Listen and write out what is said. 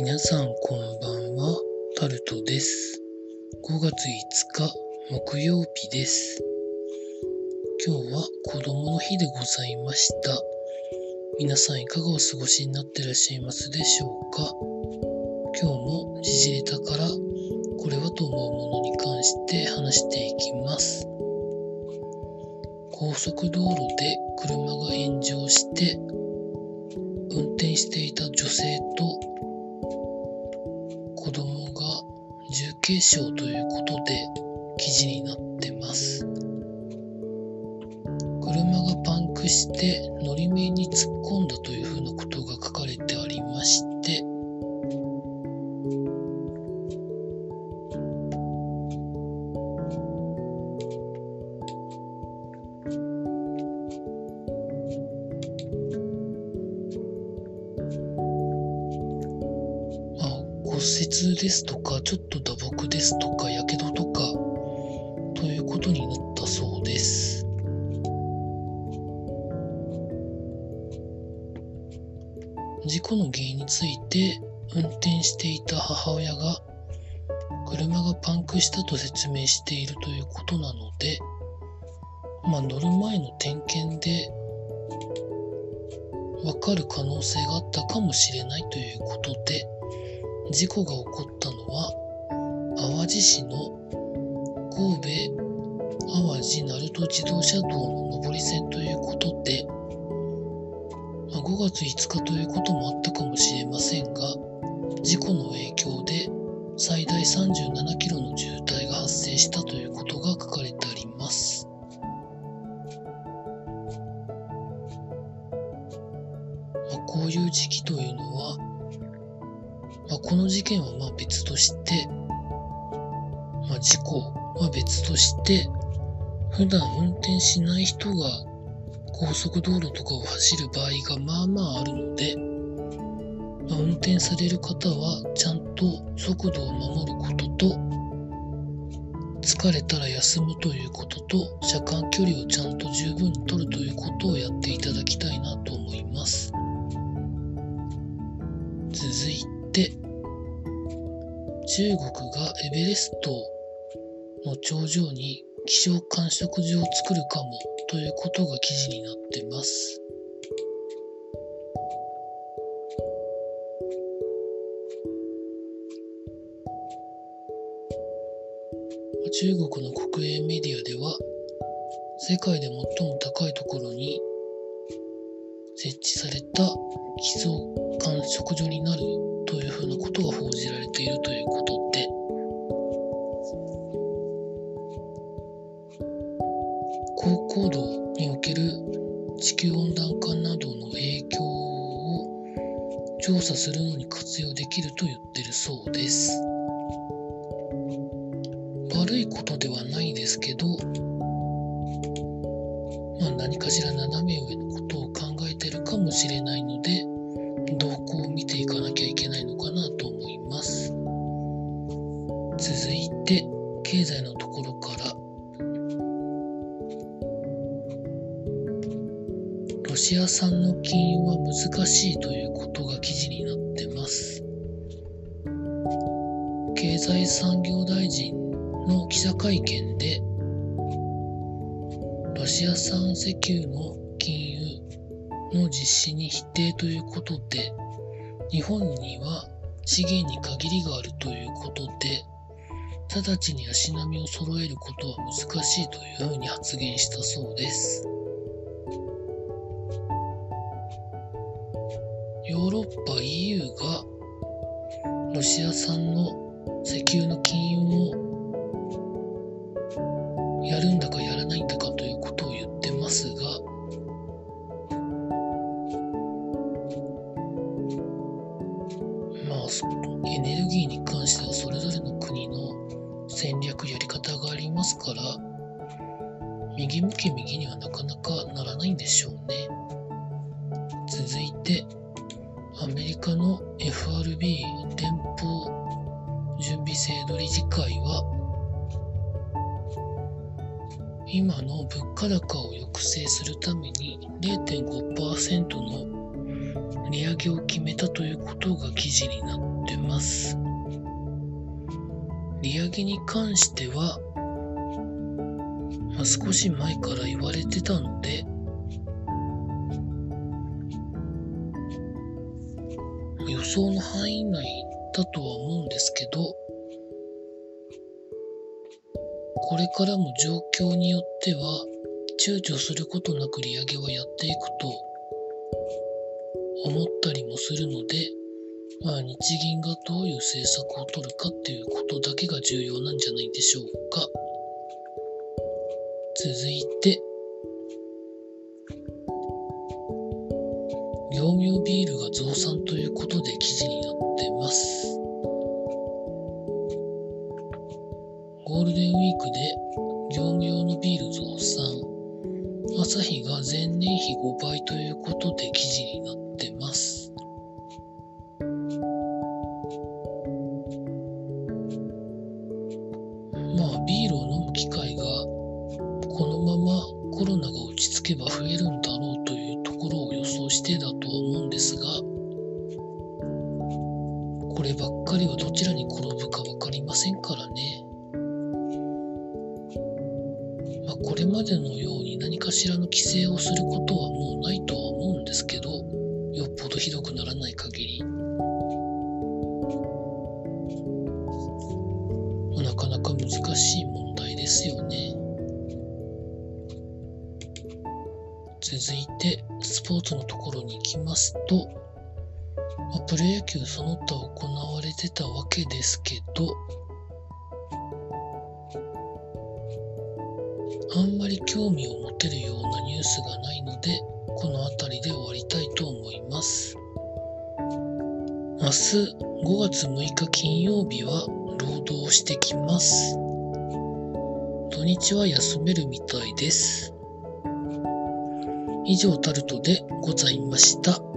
皆さんこんばんは、タルトです。5月5日木曜日です。今日は子供の日でございました。皆さんいかがお過ごしになってらっしゃいますでしょうか？今日も時事ネタからこれはと思うものに関して話していきます。高速道路で車が炎上して運転していた女性と継承ということで記事になってます。車がパンクしてのり面に突っ込んだというふうなことが書かれてありまして、骨折ですとか、ちょっと打撲ですとか、やけどとか、ということになったそうです。事故の原因について、運転していた母親が、車がパンクしたと説明しているということなので、まあ、乗る前の点検で、わかる可能性があったかもしれないということで、事故が起こったのは淡路市の神戸淡路鳴門自動車道の上り線ということで、まあ5月5日ということもあったかもしれませんが事故の影響で最大37まあ、この事件はまあ別として、まあ、事故は別として、普段運転しない人が高速道路とかを走る場合がまあまああるので、まあ、運転される方はちゃんと速度を守ることと、疲れたら休むということと、車間距離をちゃんと十分に取るということをやっていただきたいなと思います。続いて、中国がエベレストの頂上に気象観測所を作るかもということが記事になってます。中国の国営メディアでは世界で最も高いところに設置された気象観測所になるというふうなことが報じられているということで。高高度における地球温暖化などの影響を調査するのに活用できると言ってるそうです。悪いことではないですけどまあ何かしら斜め上のことを考えてるかもしれないので動向を見ていかなきゃシア産の禁輸は難しいということが記事になってます。経済産業大臣の記者会見で、ロシア産石油の禁輸の実施に否定ということで、日本には資源に限りがあるということで、直ちに足並みを揃えることは難しいというふうに発言したそうです。ヨーロッパ EU がロシア産の石油の禁輸をやるんだかやらないんだかということを言ってますが、まあ、エネルギーに関してはそれぞれの国の戦略やり方がありますから、右向け右にはなかなかならないんでしょうね。続いて、アメリカの FRB 連邦準備制度理事会は、今の物価高を抑制するために0.5%の利上げを決めたということが記事になっってます。利上げに関しては、まあ、少し前から言われてたので、予想の範囲内だとは思うんですけど、これからも状況によっては、躊躇することなく利上げはやっていくと思ったりもするので、まあ、日銀がどういう政策を取るかっていうことだけが重要なんじゃないでしょうか。続いて、業務用ビールが増産ということで記事になってます。ゴールデンウィークで業務用のビール増産。朝日が前年比5倍ということで記事になってます。まあ、ビールを飲む機会がこのままコロナが落ち着けば増えるですが、こればっかりはどちらに転ぶか分かりませんからね。まあ、これまでのように何かしらの規制をすることはもうないとは思うんですけど、よっぽどひどくならない限り。続いて、スポーツのところに行きますと、まあ、プロ野球その他行われてたわけですけど、あんまり興味を持てるようなニュースがないので、この辺りで終わりたいと思います。明日5月6日金曜日は労働してきます。土日は休めるみたいです。以上タルトでございました。